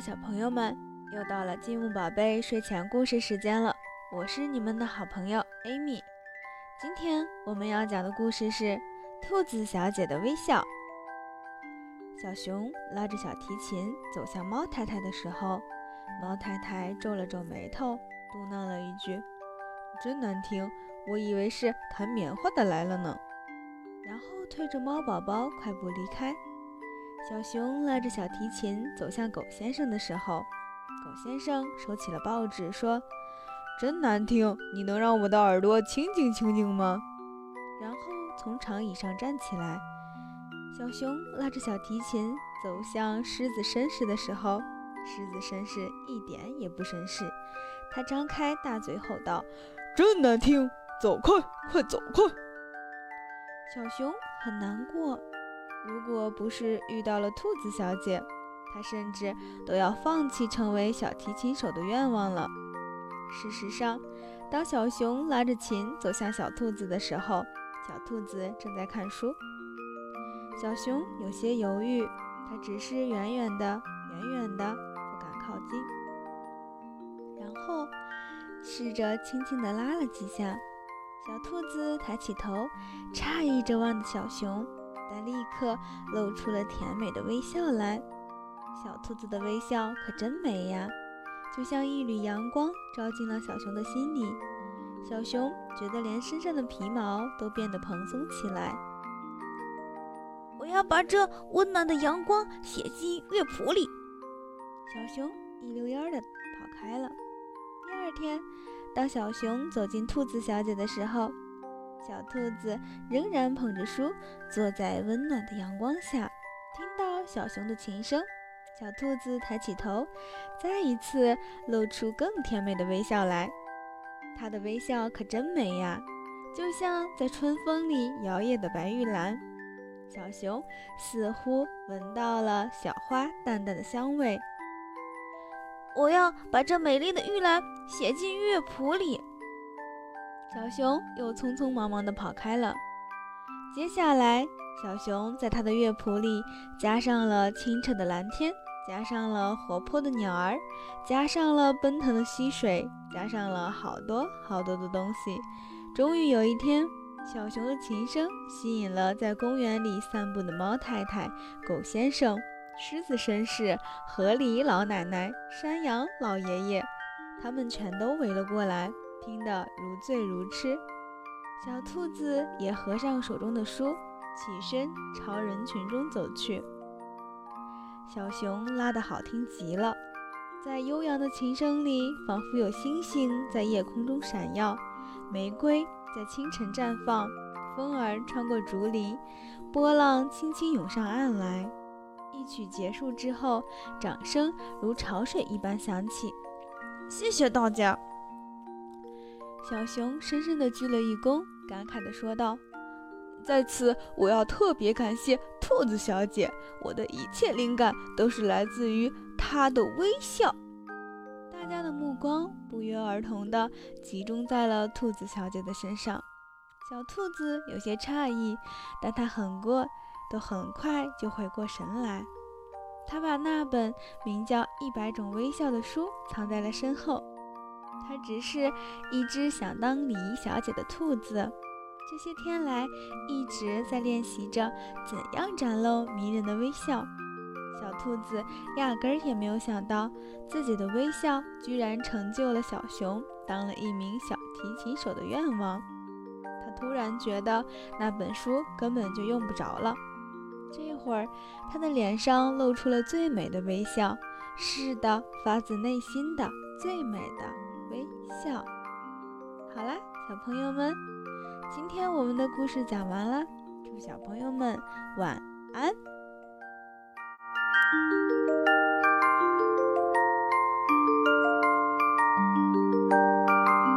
小朋友们，又到了积木宝贝睡前故事时间了。我是你们的好朋友 Amy。今天我们要讲的故事是《兔子小姐的微笑》。小熊拉着小提琴走向猫太太的时候，猫太太皱了皱眉头，嘟囔了一句：“真难听，我以为是弹棉花的来了呢。”然后推着猫宝宝快步离开。小熊拉着小提琴走向狗先生的时候，狗先生收起了报纸，说：“真难听，你能让我的耳朵清静清静吗？”然后从长椅上站起来。小熊拉着小提琴走向狮子绅士的时候，狮子绅士一点也不绅士，他张开大嘴吼道：“真难听，走开，快走开！”小熊很难过。如果不是遇到了兔子小姐，他甚至都要放弃成为小提琴手的愿望了。事实上，当小熊拉着琴走向小兔子的时候，小兔子正在看书。小熊有些犹豫，它只是远远的、远远的，不敢靠近。然后试着轻轻地拉了几下，小兔子抬起头，诧异着望着小熊。但立刻露出了甜美的微笑来。小兔子的微笑可真美呀，就像一缕阳光照进了小熊的心里。小熊觉得连身上的皮毛都变得蓬松起来。我要把这温暖的阳光写进乐谱里。小熊一溜烟的跑开了。第二天，当小熊走进兔子小姐的时候，小兔子仍然捧着书，坐在温暖的阳光下，听到小熊的琴声。小兔子抬起头，再一次露出更甜美的微笑来。它的微笑可真美呀，就像在春风里摇曳的白玉兰。小熊似乎闻到了小花淡淡的香味。我要把这美丽的玉兰写进乐谱里。小熊又匆匆忙忙地跑开了。接下来，小熊在他的乐谱里加上了清澈的蓝天，加上了活泼的鸟儿，加上了奔腾的溪水，加上了好多好多的东西。终于有一天，小熊的琴声吸引了在公园里散步的猫太太、狗先生、狮子绅士、河狸老奶奶、山羊老爷爷，他们全都围了过来。听得如醉如痴，小兔子也合上手中的书，起身朝人群中走去。小熊拉得好听极了，在悠扬的琴声里，仿佛有星星在夜空中闪耀，玫瑰在清晨绽放，风儿穿过竹林，波浪轻轻涌上岸来。一曲结束之后，掌声如潮水一般响起。谢谢大家。小熊深深地鞠了一躬，感慨地说道：“在此，我要特别感谢兔子小姐，我的一切灵感都是来自于她的微笑。”大家的目光不约而同地集中在了兔子小姐的身上。小兔子有些诧异，但它很过，都很快就回过神来。他把那本名叫《一百种微笑》的书藏在了身后。只是一只想当礼仪小姐的兔子，这些天来一直在练习着怎样展露迷人的微笑。小兔子压根儿也没有想到，自己的微笑居然成就了小熊当了一名小提琴手的愿望。他突然觉得那本书根本就用不着了。这会儿，他的脸上露出了最美的微笑，是的，发自内心的最美的。笑。好啦，小朋友们，今天我们的故事讲完了，祝小朋友们晚安。